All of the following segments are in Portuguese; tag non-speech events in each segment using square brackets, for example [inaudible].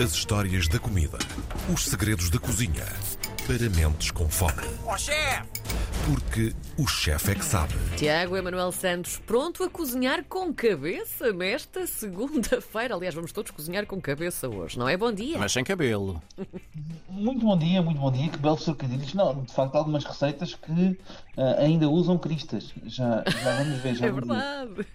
As histórias da comida. Os segredos da cozinha. Para mentes com fome. Ó chefe! Porque o chefe é que sabe. Tiago Emanuel Santos, pronto a cozinhar com cabeça nesta segunda-feira. Aliás, vamos todos cozinhar com cabeça hoje, não é? Bom dia. Mas sem cabelo. Muito bom dia, muito bom dia, que belos trocadilhos. Não, de facto, algumas receitas que ah, ainda usam cristas. Já, já vamos ver, já É vamos ver. verdade.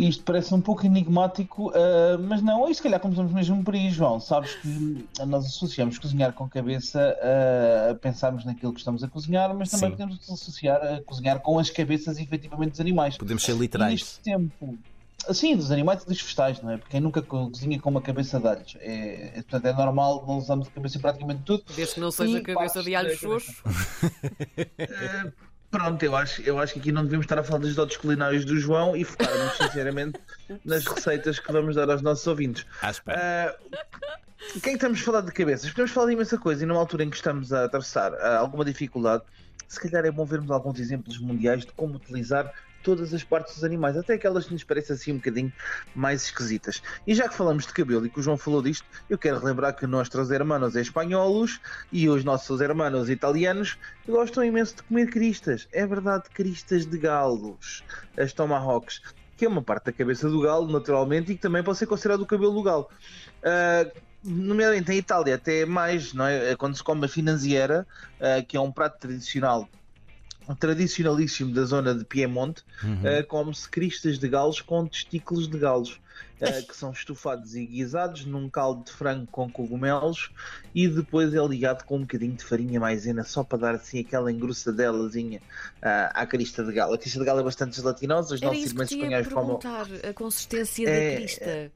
Isto parece um pouco enigmático, ah, mas não, e se calhar começamos mesmo por aí, João. Sabes que nós associamos cozinhar com cabeça ah, a pensarmos naquilo que estamos a cozinhar, mas também Sim. podemos associar a cozinhar com as cabeças efetivamente dos animais. Podemos ser E literais. neste tempo. Sim, dos animais e dos vegetais, não é? Porque quem nunca co- cozinha com uma cabeça de alhos. É, é- portanto, é normal, não usamos a cabeça em praticamente tudo. Desde que não seja E cabeça de alho da xoxo. [laughs] Eh, Pronto, eu acho, eu acho que aqui não devemos estar a falar dos dotes culinários do João e focarmos sinceramente [laughs] nas receitas que vamos dar aos nossos ouvintes. À espera. Eh, o que é que estamos a falar de cabeças? Podemos falar de imensa coisa e numa altura em que estamos a atravessar ah, alguma dificuldade, se calhar é bom vermos alguns exemplos mundiais de como utilizar todas as partes dos animais, até aquelas que nos parecem assim um bocadinho mais esquisitas. E já que falamos de cabelo e que o João falou disto, eu quero relembrar que nossos hermanos espanholos e os nossos hermanos italianos gostam imenso de comer cristas. É verdade, cristas de galos, as tomahawks, que é uma parte da cabeça do galo, naturalmente, e que também pode ser considerado o cabelo do galo. Ah, nomeadamente em Itália, até mais, não é? Quando se come a finanziera, ah, que é um prato tradicional tradicionalíssimo da zona de Piemonte, Uhum. uh, come-se cristas de galos com testículos de galos, uh, que são estufados e guisados num caldo de frango com cogumelos e depois é ligado com um bocadinho de farinha maisena só para dar assim aquela engrossadelazinha uh, à crista de galo. A crista de galo é bastante gelatinosa, os Era nossos irmãos espanhóis comem. perguntar, a consistência da É, crista.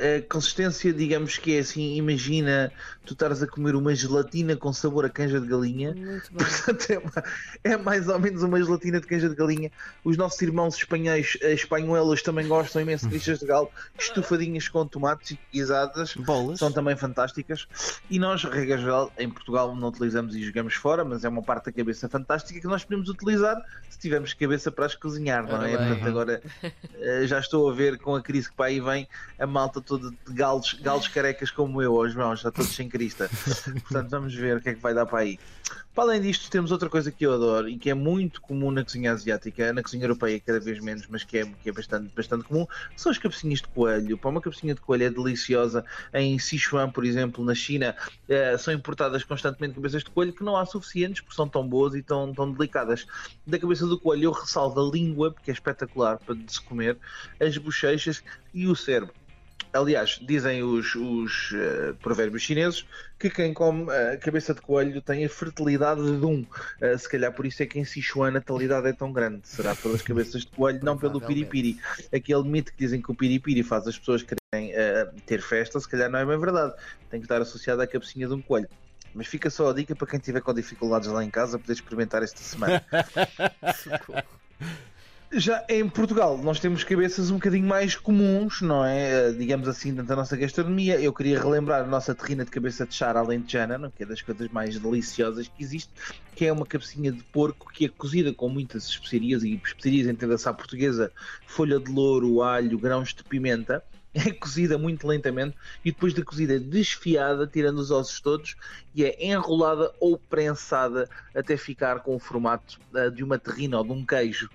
A, consistência, digamos que é assim, imagina tu estares a comer uma gelatina com sabor a canja de galinha. Portanto, é, ma- é mais ou menos uma gelatina de canja de galinha. Os nossos irmãos espanhóis, eh, espanholos, também gostam imenso de cristas de galo, estufadinhas com tomates e guisadas. Bolas. São também fantásticas. E nós, regra geral, em Portugal não utilizamos e jogamos fora, mas é uma parte da cabeça fantástica que nós podemos utilizar se tivermos cabeça para as cozinhar, não é? Portanto, agora [laughs] eh, já estou a ver com a crise que para aí vem a malta toda de galos, galos carecas como eu, aos mãos, já todos sem crista. Portanto, vamos ver o que é que vai dar para aí. Para além disto, temos outra coisa que eu adoro e que é muito comum na cozinha asiática, na cozinha europeia cada vez menos, mas que é, que é bastante, bastante comum, são as cabecinhas de coelho. Pá, uma cabecinha de coelho é deliciosa. Em Sichuan, por exemplo, na China, eh, são importadas constantemente cabeças de coelho que não há suficientes porque são tão boas e tão, tão delicadas. Da cabeça do coelho eu ressalvo a língua, porque é espetacular para se comer, as bochechas e o cérebro. Aliás, dizem os, os eh, provérbios chineses que quem come a cabeça de coelho tem a fertilidade de um. Eh, se calhar por isso é que em Sichuan a natalidade é tão grande. Será pelas cabeças de coelho, não pelo piripiri. Aquele mito que dizem que o piripiri faz as pessoas quererem eh, ter festa, se calhar não é bem verdade. Tem que estar associado à cabecinha de um coelho. Mas fica só a dica para quem tiver com dificuldades lá em casa poder experimentar esta semana. Socorro. [laughs] [laughs] Já em Portugal, nós temos cabeças um bocadinho mais comuns, não é? Eh, Digamos assim, dentro da nossa gastronomia. Eu queria relembrar a nossa terrina de cabeça de char alentejana, não? que é das coisas mais deliciosas que existe, que é uma cabecinha de porco que é cozida com muitas especiarias, e especiarias entenda-se à portuguesa, folha de louro, alho, grãos de pimenta. [laughs] É cozida muito lentamente e depois da cozida é desfiada, tirando os ossos todos, e é enrolada ou prensada até ficar com o formato ah, de uma terrina ou de um queijo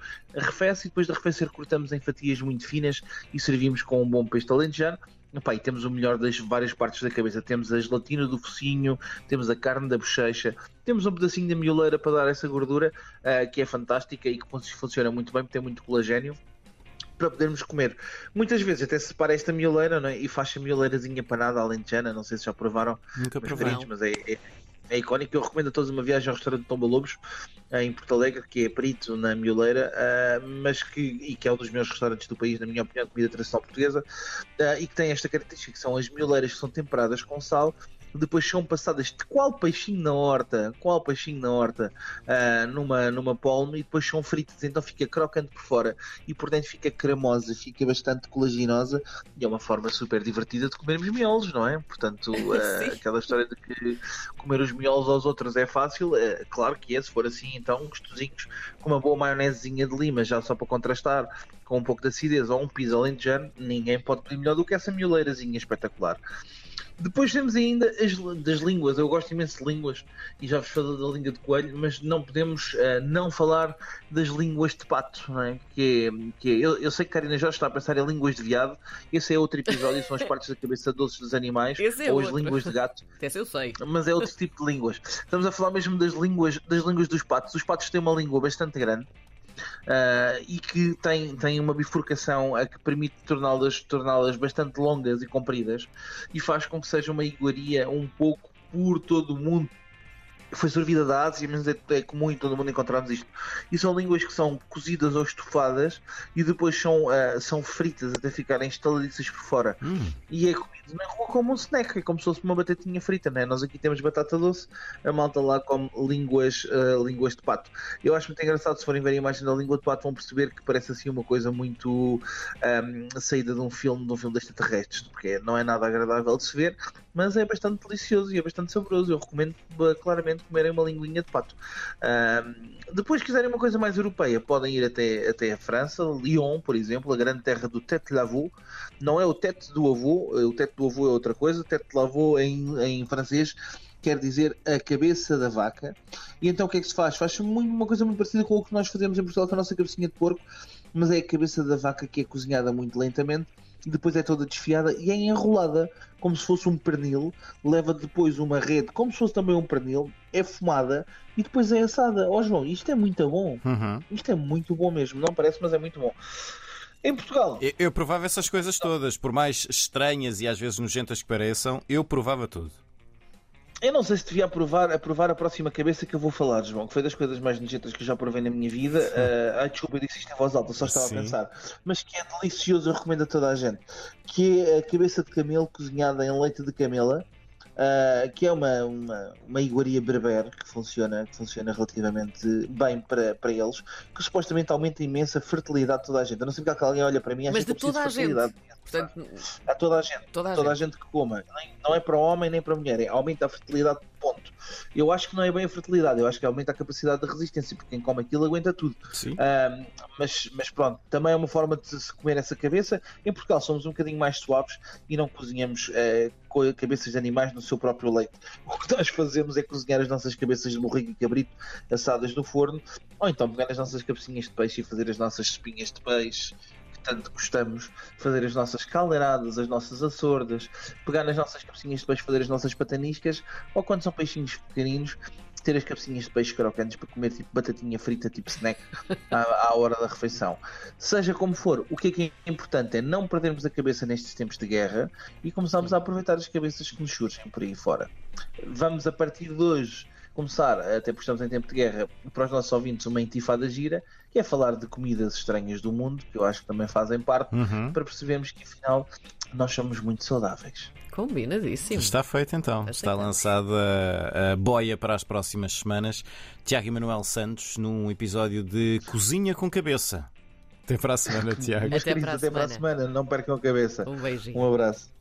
e depois de arrefecer cortamos em fatias muito finas e servimos com um bom pesto alentejano. Epá, e temos o melhor das várias partes da cabeça. Temos a gelatina do focinho, temos a carne da bochecha, temos um pedacinho da mioleira para dar essa gordura, ah, que é fantástica e que fun- funciona muito bem, porque tem muito colagênio. Para podermos comer. Muitas vezes até se separa esta mioleira não é? e faz a mioleirazinha panada alentejana. Não sei se já provaram Nunca fritos, mas é, é, é icónico. Eu recomendo a todos uma viagem ao restaurante Tomba Lobos, em Porto Alegre, que é perito na Mioleira, ah, mas que, e que é um dos meus restaurantes do país, na minha opinião, de comida tradicional portuguesa, ah, e que tem esta característica, que são as mioleiras que são temperadas com sal, depois são passadas de qual peixinho na horta, qual peixinho na horta, ah, numa, numa polme, e depois são fritas, então fica crocante por fora e por dentro fica cremosa, fica bastante colaginosa e é uma forma super divertida de comermos miolos, não é? Portanto, [laughs] ah, aquela história de que comer os miolos aos outros é fácil, é, claro que é, se for assim, então gostosinhos, com uma boa maionesezinha de lima, já só para contrastar, com um pouco de acidez ou um piso alentejano, ninguém pode pedir melhor do que essa mioleirazinha espetacular. Depois temos ainda as das línguas. Eu gosto imenso de línguas e já vos falei da língua de coelho, mas não podemos uh, não falar das línguas de pato, não é? Que é, que é eu, eu, sei que Karina Jorge está a pensar em línguas de viado. Esse é outro episódio, são as [laughs] partes da cabeça doces dos animais é ou outro. as línguas de gato. [laughs] Esse eu sei. Mas é outro tipo de línguas. Estamos a falar mesmo das línguas, das línguas dos patos. Os patos têm uma língua bastante grande. Uh, e que tem, tem uma bifurcação a que permite torná-las torná bastante longas e compridas e faz com que seja uma iguaria um pouco por todo o mundo foi servida da Ásia, mas é, é, comum em todo o mundo encontrarmos isto. E são línguas que são cozidas ou estufadas e depois são, uh, são fritas até ficarem estaladiças por fora. Hum. E é comido na rua como um snack, é como se fosse uma batatinha frita, né? Nós aqui temos batata doce, a malta lá come línguas, uh, línguas de pato. Eu acho muito engraçado, se forem ver a imagem da língua de pato, vão perceber que parece assim uma coisa muito um, saída de um filme, de um filme de extraterrestres, porque não é nada agradável de se ver, mas é bastante delicioso e é bastante saboroso. Eu recomendo claramente comerem uma linguinha de pato. depois, quiserem uma coisa mais europeia, podem ir até, até a França, Lyon, por exemplo, a grande terra do tete lavou. Não é o tete do avô, o tete do avô é outra coisa, tete lavou em, em francês quer dizer a cabeça da vaca. E então o que é que se faz? Faz uma coisa muito parecida com o que nós fazemos em Portugal com a nossa cabecinha de porco, mas é a cabeça da vaca que é cozinhada muito lentamente depois é toda desfiada e é enrolada como se fosse um pernil, leva depois uma rede como se fosse também um pernil, é fumada e depois é assada. Ó oh, João, isto é muito bom. Uhum. Isto é muito bom mesmo. Não parece, mas é muito bom. Em Portugal. Eu, eu provava essas coisas todas, por mais estranhas e às vezes nojentas que pareçam, eu provava tudo. Eu não sei se devia aprovar, aprovar a próxima cabeça que eu vou falar, João, que foi das coisas mais nojentas que eu já provei na minha vida. Uh, ai, desculpa, eu disse isto em voz alta, só estava Sim. a pensar. Mas que é delicioso, eu recomendo a toda a gente. Que é a cabeça de camelo cozinhada em leite de camela. Uh, que é uma, uma, uma iguaria berber que funciona, que funciona relativamente bem para, para eles, que supostamente aumenta imensa fertilidade de toda a gente. Eu não sei porque alguém olha para mim Mas de toda a gente. Portanto, a toda a gente, toda a, toda gente. a gente que coma. Não é para o homem nem para a mulher, é aumenta a fertilidade, Eu acho que não é bem a fertilidade, eu acho que aumenta a capacidade de resistência, porque quem come aquilo aguenta tudo. Um, mas, mas pronto, também é uma forma de se comer essa cabeça. Em Portugal somos um bocadinho mais suaves e não cozinhamos uh, com cabeças de animais no seu próprio leite. [laughs] O que nós fazemos é cozinhar as nossas cabeças de morrigo e cabrito assadas no forno, ou então pegar as nossas cabecinhas de peixe e fazer as nossas espinhas de peixe tanto gostamos, fazer as nossas caldeiradas, as nossas açordas, pegar nas nossas cabecinhas de peixe, fazer as nossas pataniscas, ou quando são peixinhos pequeninos, ter as cabecinhas de peixe crocantes para comer tipo batatinha frita, tipo snack, à, à, hora da refeição. Seja como for, o que é que é importante é não perdermos a cabeça nestes tempos de guerra e começarmos a aproveitar as cabeças que nos surgem por aí fora. Vamos a partir de hoje começar, até porque estamos em tempo de guerra, para os nossos ouvintes, uma intifada gira, que é falar de comidas estranhas do mundo, que eu acho que também fazem parte, uhum. para percebermos que afinal nós somos muito saudáveis. Combinadíssimo. Está feito então. Está lançada a boia para as próximas semanas. Tiago Emanuel Santos num episódio de Cozinha com Cabeça. Até para a semana, [laughs] Tiago. Até, para a, até para a semana. Não percam a cabeça. Um beijinho. Um abraço.